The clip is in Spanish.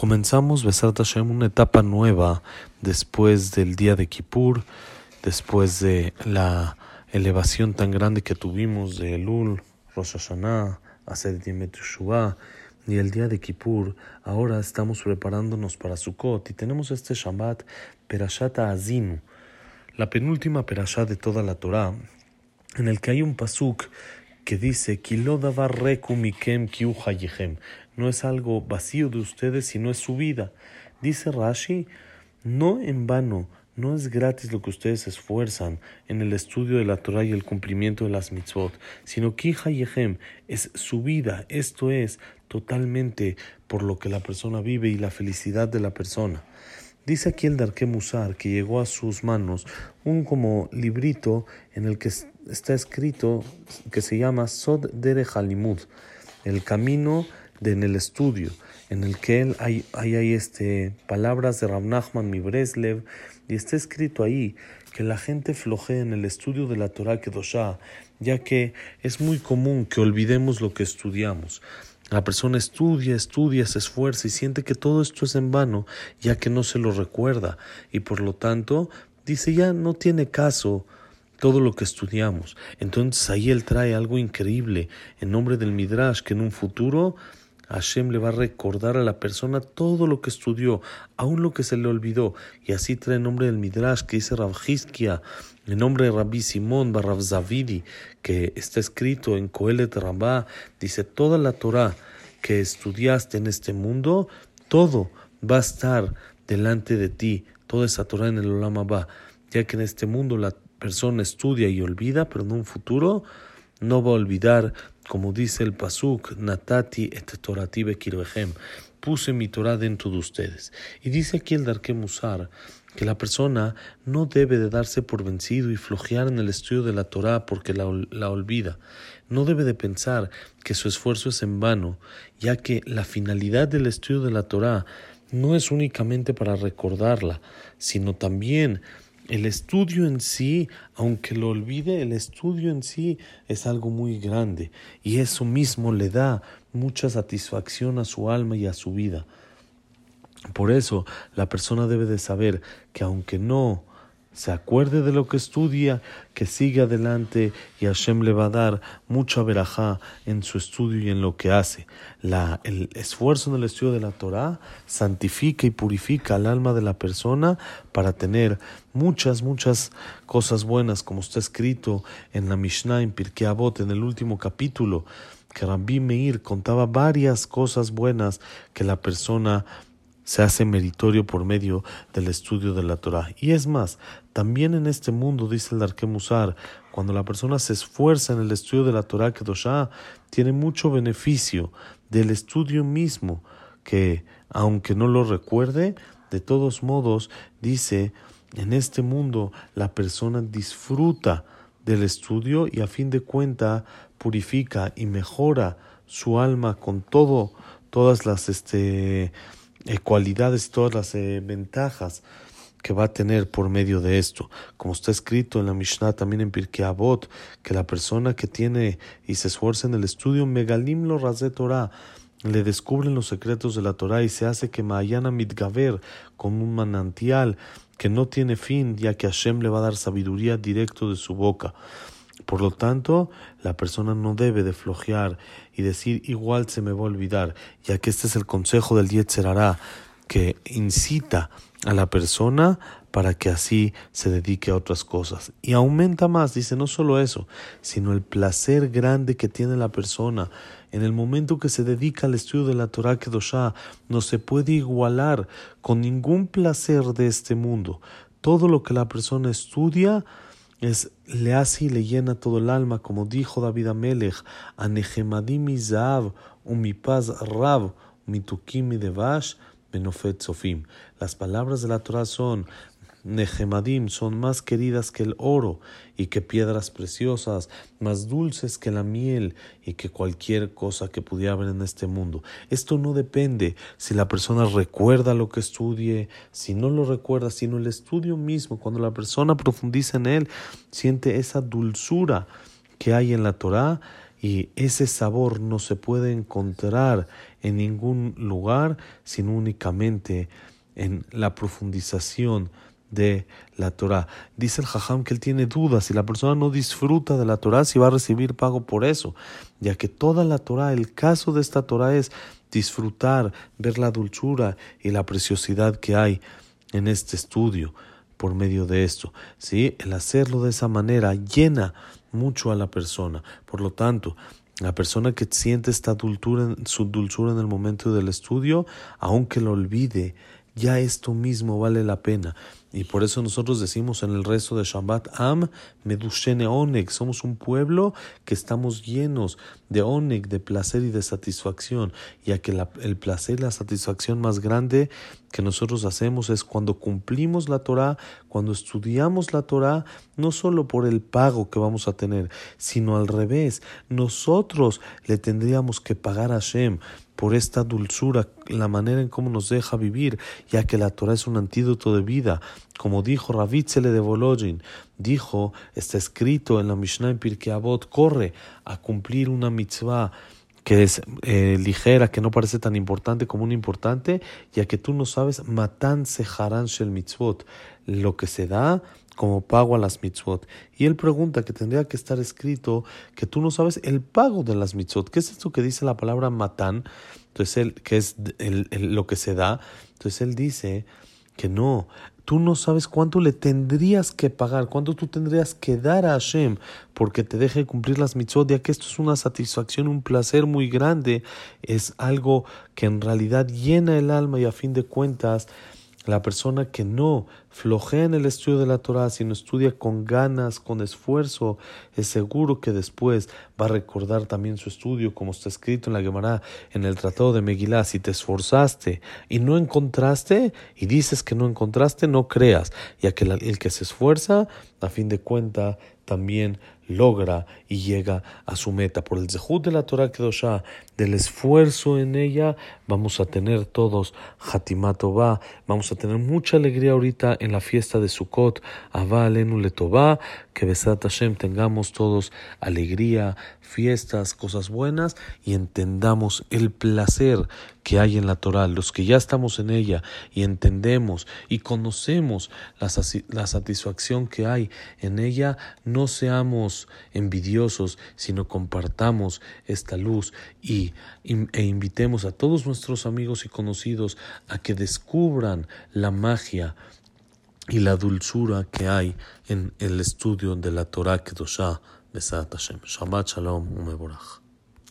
Comenzamos, Besat Hashem, una etapa nueva después del día de Kippur, después de la elevación tan grande que tuvimos de Elul, Rosh Hashanah, Shua y el día de Kippur. Ahora estamos preparándonos para Sukkot y tenemos este Shabbat, Perashat Azinu, la penúltima Perashat de toda la Torah, en el que hay un pasuk que dice, no es algo vacío de ustedes, sino es su vida. Dice Rashi, no en vano, no es gratis lo que ustedes esfuerzan en el estudio de la Torah y el cumplimiento de las mitzvot, sino que Yehem es su vida, esto es totalmente por lo que la persona vive y la felicidad de la persona. Dice aquí el Darke que llegó a sus manos un como librito en el que está escrito que se llama Sod Dere Halimud, el camino de, en el estudio, en el que él hay, hay, este, palabras de Rav Nachman Breslev y está escrito ahí que la gente flojea en el estudio de la Torah Kedoshá, ya que es muy común que olvidemos lo que estudiamos. La persona estudia, estudia, se esfuerza y siente que todo esto es en vano, ya que no se lo recuerda, y por lo tanto dice ya no tiene caso todo lo que estudiamos. Entonces ahí él trae algo increíble en nombre del Midrash, que en un futuro Hashem le va a recordar a la persona todo lo que estudió, aún lo que se le olvidó. Y así trae el nombre del Midrash que dice Rav el nombre de Rabbi Simón Barrav Zavidi, que está escrito en Coelet Rabá, dice toda la Torah que estudiaste en este mundo, todo va a estar delante de ti, toda esa Torah en el Olam va, ya que en este mundo la persona estudia y olvida, pero en un futuro no va a olvidar, como dice el Pasuk, Natati et Torati bekirvehem, puse mi Torah dentro de ustedes. Y dice aquí el Darke Musar que la persona no debe de darse por vencido y flojear en el estudio de la Torah porque la, la olvida. No debe de pensar que su esfuerzo es en vano, ya que la finalidad del estudio de la Torah no es únicamente para recordarla, sino también el estudio en sí, aunque lo olvide, el estudio en sí es algo muy grande y eso mismo le da mucha satisfacción a su alma y a su vida. Por eso la persona debe de saber que aunque no se acuerde de lo que estudia, que siga adelante y Hashem le va a dar mucha verajá en su estudio y en lo que hace. La, el esfuerzo en el estudio de la Torah santifica y purifica al alma de la persona para tener muchas, muchas cosas buenas, como está escrito en la Mishnah, en Pirkei Avot, en el último capítulo, que Rabbi Meir contaba varias cosas buenas que la persona se hace meritorio por medio del estudio de la Torah. Y es más, también en este mundo, dice el Darkemusar, cuando la persona se esfuerza en el estudio de la Torah Kedoshá, tiene mucho beneficio del estudio mismo, que aunque no lo recuerde, de todos modos, dice, en este mundo la persona disfruta del estudio y a fin de cuenta purifica y mejora su alma con todo, todas las este, eh, cualidades todas las eh, ventajas que va a tener por medio de esto. Como está escrito en la Mishnah, también en Pirkei Avot, que la persona que tiene y se esfuerza en el estudio, Megalim lo de Torah, le descubren los secretos de la Torah y se hace que Mayana Mitgaver, como un manantial que no tiene fin, ya que Hashem le va a dar sabiduría directo de su boca. Por lo tanto, la persona no debe de flojear y decir igual se me va a olvidar, ya que este es el consejo del Yetzerará que incita a la persona para que así se dedique a otras cosas. Y aumenta más, dice, no solo eso, sino el placer grande que tiene la persona. En el momento que se dedica al estudio de la Torah Kedoshá, no se puede igualar con ningún placer de este mundo. Todo lo que la persona estudia, es, le hace y le llena todo el alma, como dijo David Amelech, Anehemadim Zav, Umipaz Rav, Mitukimi Devash, Benofet Sofim. Las palabras de la Torah son Nehemadim son más queridas que el oro y que piedras preciosas, más dulces que la miel y que cualquier cosa que pudiera haber en este mundo. Esto no depende si la persona recuerda lo que estudie, si no lo recuerda, sino el estudio mismo, cuando la persona profundiza en él, siente esa dulzura que hay en la Torah y ese sabor no se puede encontrar en ningún lugar, sino únicamente en la profundización de la Torah. Dice el Jajam que él tiene dudas si la persona no disfruta de la Torah, si va a recibir pago por eso, ya que toda la Torah, el caso de esta Torah es disfrutar, ver la dulzura y la preciosidad que hay en este estudio por medio de esto. ¿sí? El hacerlo de esa manera llena mucho a la persona. Por lo tanto, la persona que siente esta dulzura, su dulzura en el momento del estudio, aunque lo olvide, ya esto mismo vale la pena. Y por eso nosotros decimos en el resto de Shabbat, Am Medushene Oneg, somos un pueblo que estamos llenos de Oneg, de placer y de satisfacción, ya que el placer y la satisfacción más grande que nosotros hacemos es cuando cumplimos la Torah, cuando estudiamos la Torah, no solo por el pago que vamos a tener, sino al revés, nosotros le tendríamos que pagar a Hashem por esta dulzura, la manera en cómo nos deja vivir, ya que la Torah es un antídoto de vida. Como dijo Ravitzele de Volodin, dijo, está escrito en la Mishnah en Pirkei corre a cumplir una mitzvah que es eh, ligera, que no parece tan importante como un importante, ya que tú no sabes, matan seharan shel mitzvot, lo que se da como pago a las mitzvot. Y él pregunta que tendría que estar escrito que tú no sabes el pago de las mitzvot. ¿Qué es esto que dice la palabra matán? Entonces él, que es lo que se da. Entonces él dice que no, tú no sabes cuánto le tendrías que pagar, cuánto tú tendrías que dar a Hashem porque te deje cumplir las mitzvot, ya que esto es una satisfacción, un placer muy grande, es algo que en realidad llena el alma y a fin de cuentas la persona que no flojea en el estudio de la Torah, sino estudia con ganas, con esfuerzo, es seguro que después va a recordar también su estudio, como está escrito en la Gemara, en el Tratado de Megilá. Si te esforzaste y no encontraste, y dices que no encontraste, no creas, ya que el que se esfuerza, a fin de cuentas, también logra y llega a su meta. Por el Zehut de la Torah Kedoshá, del esfuerzo en ella, vamos a tener todos Hatimatová, vamos a tener mucha alegría ahorita en la fiesta de Sukkot, Abba Alenu Letová, que Besat Hashem tengamos todos alegría, fiestas, cosas buenas y entendamos el placer que hay en la Torah, los que ya estamos en ella y entendemos y conocemos la, la satisfacción que hay en ella, no seamos envidiosos, sino compartamos esta luz y, e invitemos a todos nuestros amigos y conocidos a que descubran la magia y la dulzura que hay en el estudio de la Torah Kedoshah, Besat Hashem. Shabbat Shalom Umeborach.